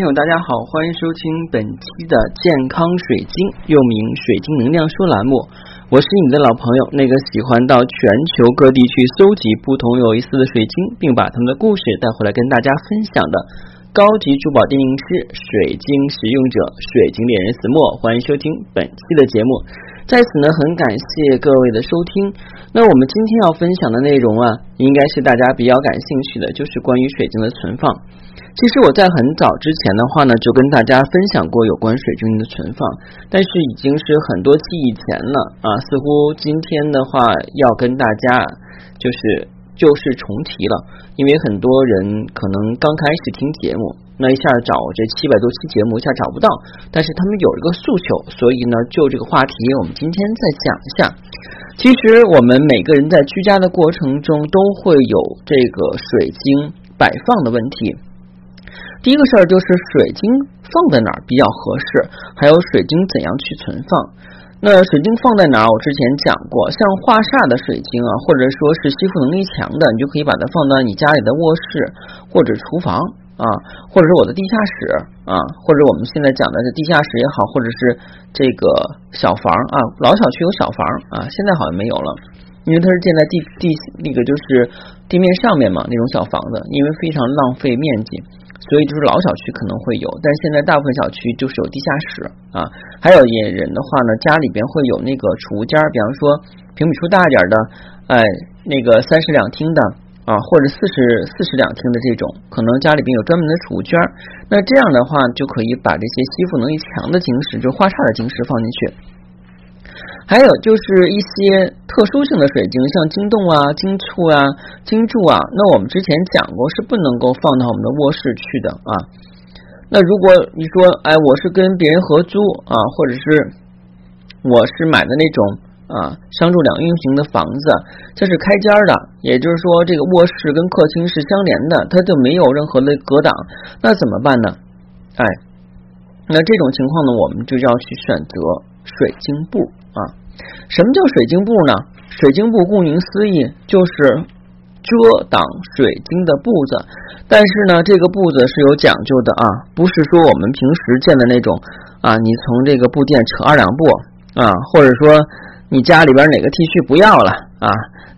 朋友大家好，欢迎收听本期的健康水晶，又名水晶能量说栏目。我是你的老朋友，那个喜欢到全球各地去搜集不同有意思的水晶，并把他们的故事带回来跟大家分享的高级珠宝鉴定师、水晶使用者、水晶猎人子墨。欢迎收听本期的节目。在此呢，很感谢各位的收听。那我们今天要分享的内容啊，应该是大家比较感兴趣的，就是关于水晶的存放。其实我在很早之前的话呢，就跟大家分享过有关水晶的存放，但是已经是很多期以前了啊。似乎今天的话要跟大家就是旧事重提了，因为很多人可能刚开始听节目，那一下找这七百多期节目一下找不到，但是他们有一个诉求，所以呢，就这个话题，我们今天再讲一下。其实我们每个人在居家的过程中都会有这个水晶摆放的问题。第一个事儿就是水晶放在哪儿比较合适，还有水晶怎样去存放。那水晶放在哪儿？我之前讲过，像化煞的水晶啊，或者说是吸附能力强的，你就可以把它放到你家里的卧室或者厨房啊，或者是我的地下室啊，或者我们现在讲的是地下室也好，或者是这个小房啊，老小区有小房啊，现在好像没有了，因为它是建在地地那个就是地面上面嘛，那种小房子，因为非常浪费面积。所以就是老小区可能会有，但现在大部分小区就是有地下室啊。还有些人的话呢，家里边会有那个储物间，比方说平米数大点的，哎，那个三室两厅的啊，或者四十四室两厅的这种，可能家里边有专门的储物间。那这样的话，就可以把这些吸附能力强的晶石，就化煞的晶石放进去。还有就是一些特殊性的水晶，像晶洞啊、晶簇啊、晶柱啊，那我们之前讲过是不能够放到我们的卧室去的啊。那如果你说，哎，我是跟别人合租啊，或者是我是买的那种啊商住两运行的房子，这是开间的，也就是说这个卧室跟客厅是相连的，它就没有任何的隔挡，那怎么办呢？哎，那这种情况呢，我们就要去选择水晶布啊。什么叫水晶布呢？水晶布顾名思义就是遮挡水晶的布子，但是呢，这个布子是有讲究的啊，不是说我们平时见的那种啊，你从这个布店扯二两布啊，或者说你家里边哪个 T 恤不要了啊，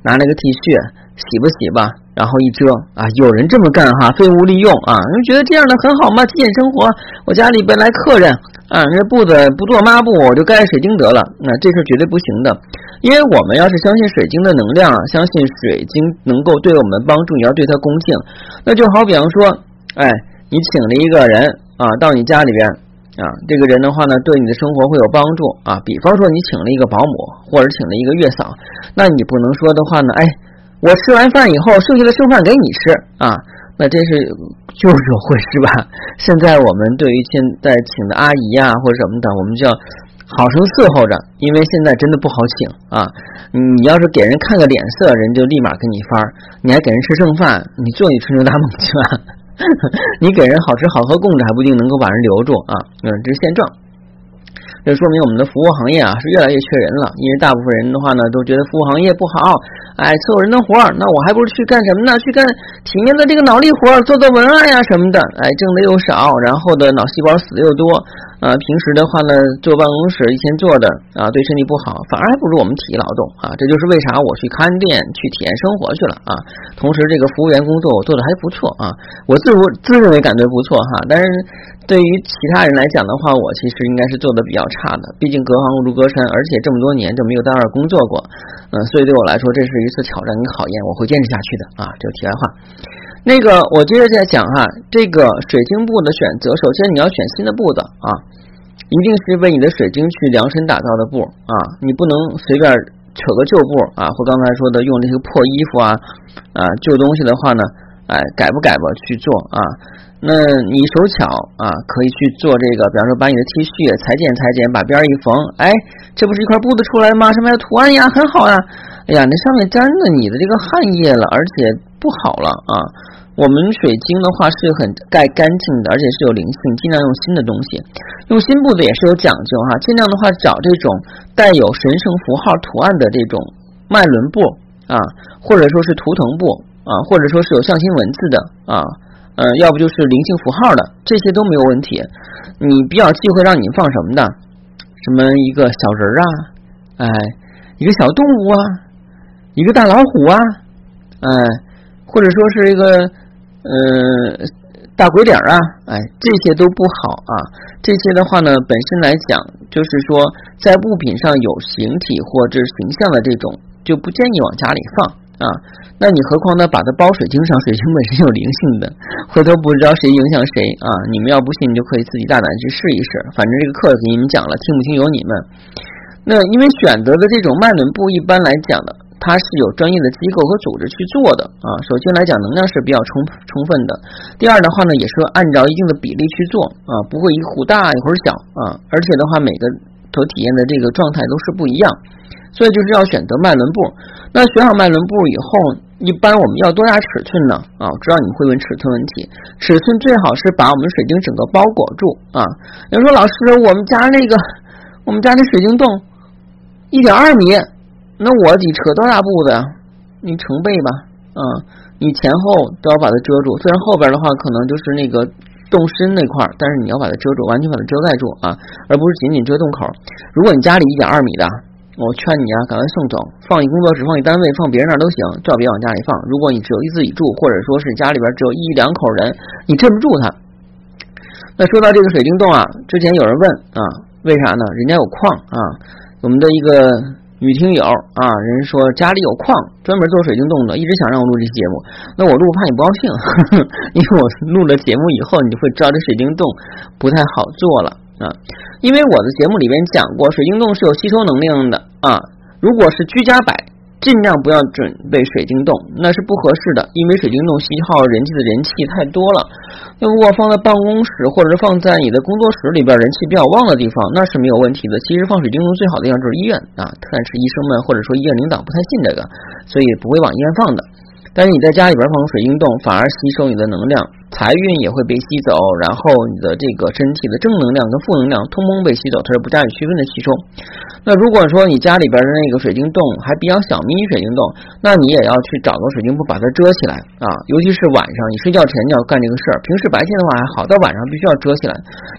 拿那个 T 恤洗吧洗吧，然后一遮啊，有人这么干哈，废物利用啊，你觉得这样的很好吗？体验生活，我家里边来客人。啊，那布子不做抹布，我就盖水晶得了。那这是绝对不行的，因为我们要是相信水晶的能量，相信水晶能够对我们帮助，你要对它恭敬。那就好比方说，哎，你请了一个人啊到你家里边啊，这个人的话呢，对你的生活会有帮助啊。比方说你请了一个保姆，或者请了一个月嫂，那你不能说的话呢，哎，我吃完饭以后剩下的剩饭给你吃啊。那这是就是会是吧？现在我们对于现在请的阿姨啊或者什么的，我们就要好生伺候着，因为现在真的不好请啊。你要是给人看个脸色，人就立马给你发；你还给人吃剩饭，你做你春秋大梦去吧。你给人好吃好喝供着，还不一定能够把人留住啊。嗯，这是现状。这说明我们的服务行业啊是越来越缺人了，因为大部分人的话呢都觉得服务行业不好，哎，伺候人的活儿，那我还不如去干什么呢？去干体面的这个脑力活儿，做做文案呀什么的，哎，挣的又少，然后的脑细胞死的又多。啊，平时的话呢，坐办公室一天坐的啊，对身体不好，反而还不如我们体力劳动啊。这就是为啥我去看店去体验生活去了啊。同时，这个服务员工作我做的还不错啊，我自如自认为感觉不错哈。但是对于其他人来讲的话，我其实应该是做的比较差的。毕竟隔行如隔山，而且这么多年就没有在那儿工作过，嗯，所以对我来说这是一次挑战跟考验，我会坚持下去的啊。这个题外话，那个我接着再讲哈，这个水晶布的选择，首先你要选新的布子啊。一定是为你的水晶去量身打造的布啊，你不能随便扯个旧布啊，或刚才说的用这些破衣服啊啊旧东西的话呢，哎改不改吧去做啊。那你手巧啊，可以去做这个，比方说把你的 T 恤裁剪裁剪，把边儿一缝，哎，这不是一块布子出来了吗？上面的图案呀，很好呀。哎呀，那上面沾着你的这个汗液了，而且不好了啊。我们水晶的话是很盖干净的，而且是有灵性，尽量用新的东西，用新布子也是有讲究哈。尽量的话找这种带有神圣符号图案的这种脉轮布啊，或者说是图腾布啊，或者说是有象形文字的啊呃，要不就是灵性符号的，这些都没有问题。你比较忌讳让你放什么的？什么一个小人儿啊，哎，一个小动物啊，一个大老虎啊，哎，或者说是一个呃大鬼脸啊，哎，这些都不好啊。这些的话呢，本身来讲，就是说在物品上有形体或者形象的这种，就不建议往家里放。啊，那你何况呢？把它包水晶上，水晶本身有灵性的，回头不知道谁影响谁啊！你们要不信，你就可以自己大胆去试一试。反正这个课给你们讲了，听不听由你们。那因为选择的这种脉轮布，一般来讲的，它是有专业的机构和组织去做的啊。首先来讲，能量是比较充充分的。第二的话呢，也是按照一定的比例去做啊，不会一会大一会儿小啊。而且的话，每个所体验的这个状态都是不一样。所以就是要选择脉轮布。那选好脉轮布以后，一般我们要多大尺寸呢？啊，我知道你们会问尺寸问题。尺寸最好是把我们水晶整个包裹住啊。有人说老师，我们家那个我们家那水晶洞一点二米，那我得扯多大布子呀？你成倍吧，啊，你前后都要把它遮住。虽然后边的话可能就是那个洞深那块，但是你要把它遮住，完全把它遮盖住啊，而不是仅仅遮洞口。如果你家里一点二米的。我劝你啊，赶快送走，放一工作室，放一单位，放别人那都行，最好别往家里放。如果你只有一自己住，或者说是家里边只有一两口人，你镇不住它。那说到这个水晶洞啊，之前有人问啊，为啥呢？人家有矿啊。我们的一个女听友啊，人说家里有矿，专门做水晶洞的，一直想让我录这期节目。那我录怕你不高兴，因为我录了节目以后，你就会知道这水晶洞不太好做了。啊，因为我的节目里边讲过，水晶洞是有吸收能量的啊。如果是居家摆，尽量不要准备水晶洞，那是不合适的，因为水晶洞吸耗人气的人气太多了。那如果放在办公室或者是放在你的工作室里边，人气比较旺的地方，那是没有问题的。其实放水晶洞最好的地方就是医院啊，但是医生们或者说医院领导不太信这个，所以不会往医院放的。但是你在家里边放水晶洞，反而吸收你的能量。财运也会被吸走，然后你的这个身体的正能量跟负能量通通被吸走，它是不加以区分的吸收。那如果说你家里边的那个水晶洞还比较小，迷你水晶洞，那你也要去找个水晶布把它遮起来啊，尤其是晚上你睡觉前你要干这个事儿。平时白天的话还好，到晚上必须要遮起来，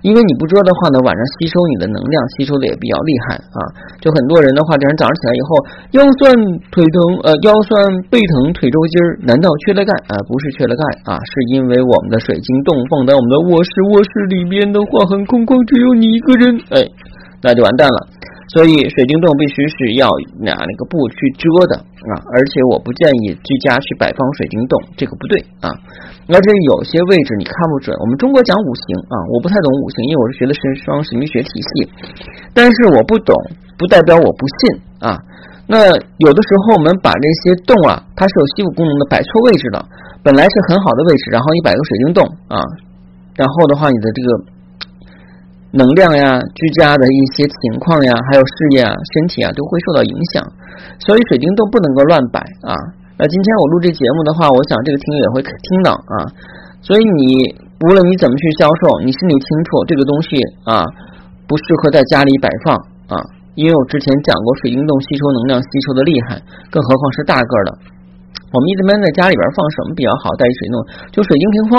因为你不遮的话呢，晚上吸收你的能量吸收的也比较厉害啊。就很多人的话，第二天早上起来以后腰酸腿疼，呃腰酸背疼腿抽筋儿，难道缺了钙啊？不是缺了钙啊，是因为我。我们的水晶洞放在我们的卧室，卧室里面的话很空旷，只有你一个人，哎，那就完蛋了。所以水晶洞必须是要拿那个布去遮的啊，而且我不建议居家去摆放水晶洞，这个不对啊。而且有些位置你看不准，我们中国讲五行啊，我不太懂五行，因为我是学的是双神秘学体系，但是我不懂不代表我不信啊。那有的时候我们把这些洞啊，它是有吸附功能的，摆错位置的。本来是很好的位置，然后你摆个水晶洞啊，然后的话，你的这个能量呀、居家的一些情况呀，还有事业啊、身体啊，都会受到影响。所以水晶洞不能够乱摆啊。那今天我录这节目的话，我想这个听友也会听到啊。所以你无论你怎么去销售，你心里清楚这个东西啊，不适合在家里摆放啊。因为我之前讲过水晶洞吸收能量吸收的厉害，更何况是大个的。我们一般在家里边放什么比较好？带水弄就水晶屏风，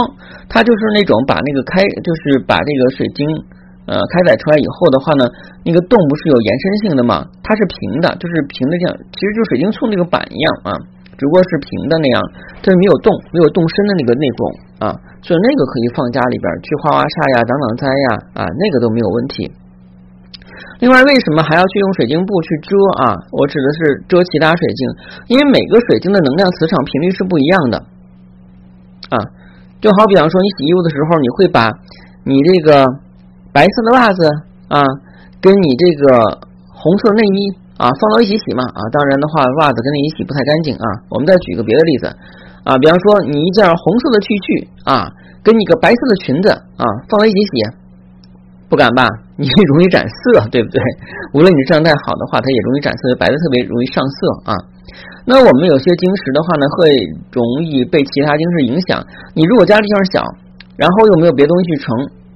它就是那种把那个开，就是把这个水晶呃开采出来以后的话呢，那个洞不是有延伸性的嘛？它是平的，就是平的这样，其实就水晶簇那个板一样啊，只不过是平的那样，它是没有洞，没有洞深的那个那种啊，所以那个可以放家里边去花花煞呀、挡挡灾呀啊，那个都没有问题。另外，为什么还要去用水晶布去遮啊？我指的是遮其他水晶，因为每个水晶的能量磁场频率是不一样的啊。就好比方说，你洗衣服的时候，你会把你这个白色的袜子啊，跟你这个红色内衣啊放到一起洗嘛啊。当然的话，袜子跟内衣洗不太干净啊。我们再举个别的例子啊，比方说你一件红色的 T 恤啊，跟你个白色的裙子啊放在一起洗。不敢吧？你容易染色，对不对？无论你状态好的话，它也容易染色，白的特别容易上色啊。那我们有些晶石的话呢，会容易被其他晶石影响。你如果家地方小，然后又没有别的东西去盛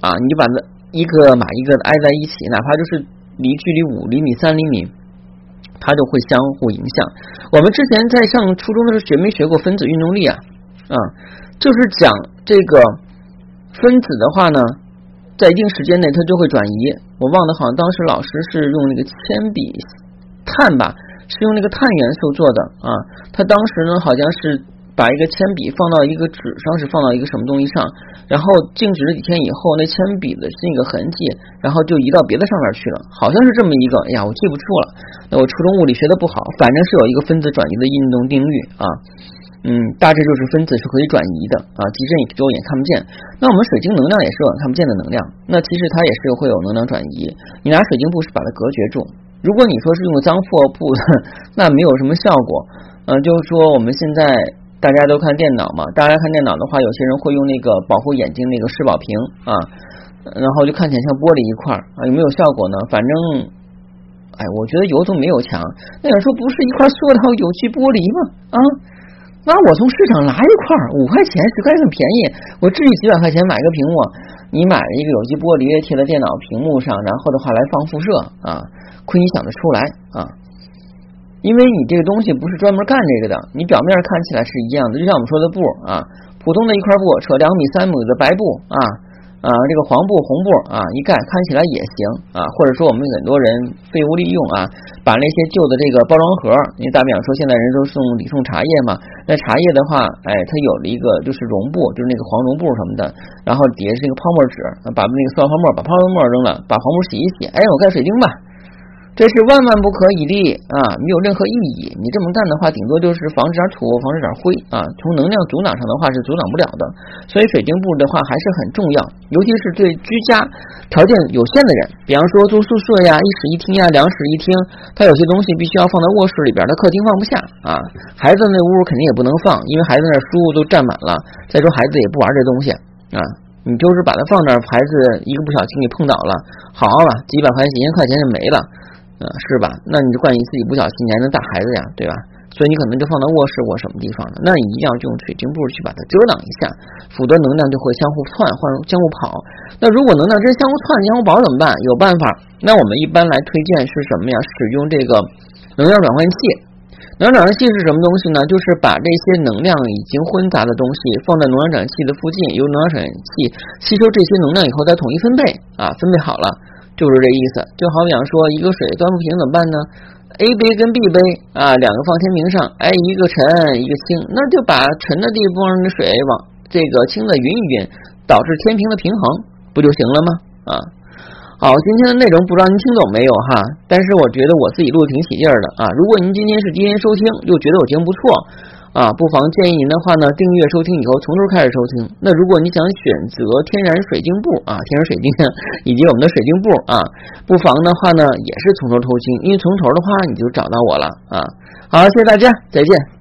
啊，你就把那一个码一个的挨在一起，哪怕就是离距离五厘米、三厘米，它就会相互影响。我们之前在上初中的时候学没学过分子运动力啊？啊，就是讲这个分子的话呢，在一定时间内它就会转移。我忘了，好像当时老师是用那个铅笔碳吧，是用那个碳元素做的啊。他当时呢，好像是。把一个铅笔放到一个纸上，是放到一个什么东西上，然后静止了几天以后，那铅笔的那个痕迹，然后就移到别的上面去了，好像是这么一个。哎呀，我记不住了。那我初中物理学的不好，反正是有一个分子转移的运动定律啊。嗯，大致就是分子是可以转移的啊，即使你肉眼看不见。那我们水晶能量也是看不见的能量，那其实它也是会有能量转移。你拿水晶布是把它隔绝住。如果你说是用脏破布，那没有什么效果。嗯，就是说我们现在。大家都看电脑嘛，大家看电脑的话，有些人会用那个保护眼睛那个视宝屏啊，然后就看起来像玻璃一块啊，有没有效果呢？反正，哎，我觉得有总没有强。那有人说不是一块塑料有机玻璃吗？啊，那我从市场拿一块五块钱十块很便宜，我至于几百块钱买个屏幕？你买了一个有机玻璃贴在电脑屏幕上，然后的话来放辐射啊，亏你想得出来啊？因为你这个东西不是专门干这个的，你表面看起来是一样的，就像我们说的布啊，普通的一块布，扯两米三米的白布啊啊，这个黄布红布啊一盖，看起来也行啊。或者说我们很多人废物利用啊，把那些旧的这个包装盒，你打比方说现在人都送礼送茶叶嘛，那茶叶的话，哎，它有了一个就是绒布，就是那个黄绒布什么的，然后底下是一个泡沫纸，把那个塑料泡沫把泡沫扔了，把黄布洗一洗，哎，我盖水晶吧。这是万万不可以的啊，没有任何意义。你这么干的话，顶多就是防止点土，防止点灰啊。从能量阻挡上的话是阻挡不了的。所以水晶布的话还是很重要，尤其是对居家条件有限的人，比方说住宿舍呀、一室一厅呀、两室一厅，他有些东西必须要放在卧室里边，他客厅放不下啊。孩子那屋肯定也不能放，因为孩子那书都占满了。再说孩子也不玩这东西啊，你就是把它放那儿，孩子一个不小心给碰倒了，好了，几百块钱、几千块钱就没了。啊，是吧？那你就怪你自己不小心，你还能打孩子呀，对吧？所以你可能就放到卧室或什么地方了。那你一定要用水晶布去把它遮挡一下，否则能量就会相互窜，换相互跑。那如果能量真相互窜、相互跑怎么办？有办法。那我们一般来推荐是什么呀？使用这个能量转换器。能量转换器是什么东西呢？就是把这些能量已经混杂的东西放在能量转换器的附近，由能量转换器吸收这些能量以后再统一分配啊，分配好了。就是这意思，就好比说一个水端不平怎么办呢？A 杯跟 B 杯啊，两个放天平上，哎，一个沉一个轻，那就把沉的地方的水往这个轻的匀一匀，导致天平的平衡，不就行了吗？啊，好，今天的内容不知道您听懂没有哈？但是我觉得我自己录的挺起劲儿的啊。如果您今天是第一天收听，又觉得我节目不错。啊，不妨建议您的话呢，订阅收听以后从头开始收听。那如果你想选择天然水晶布啊，天然水晶以及我们的水晶布啊，不妨的话呢，也是从头偷听，因为从头的话你就找到我了啊。好，谢谢大家，再见。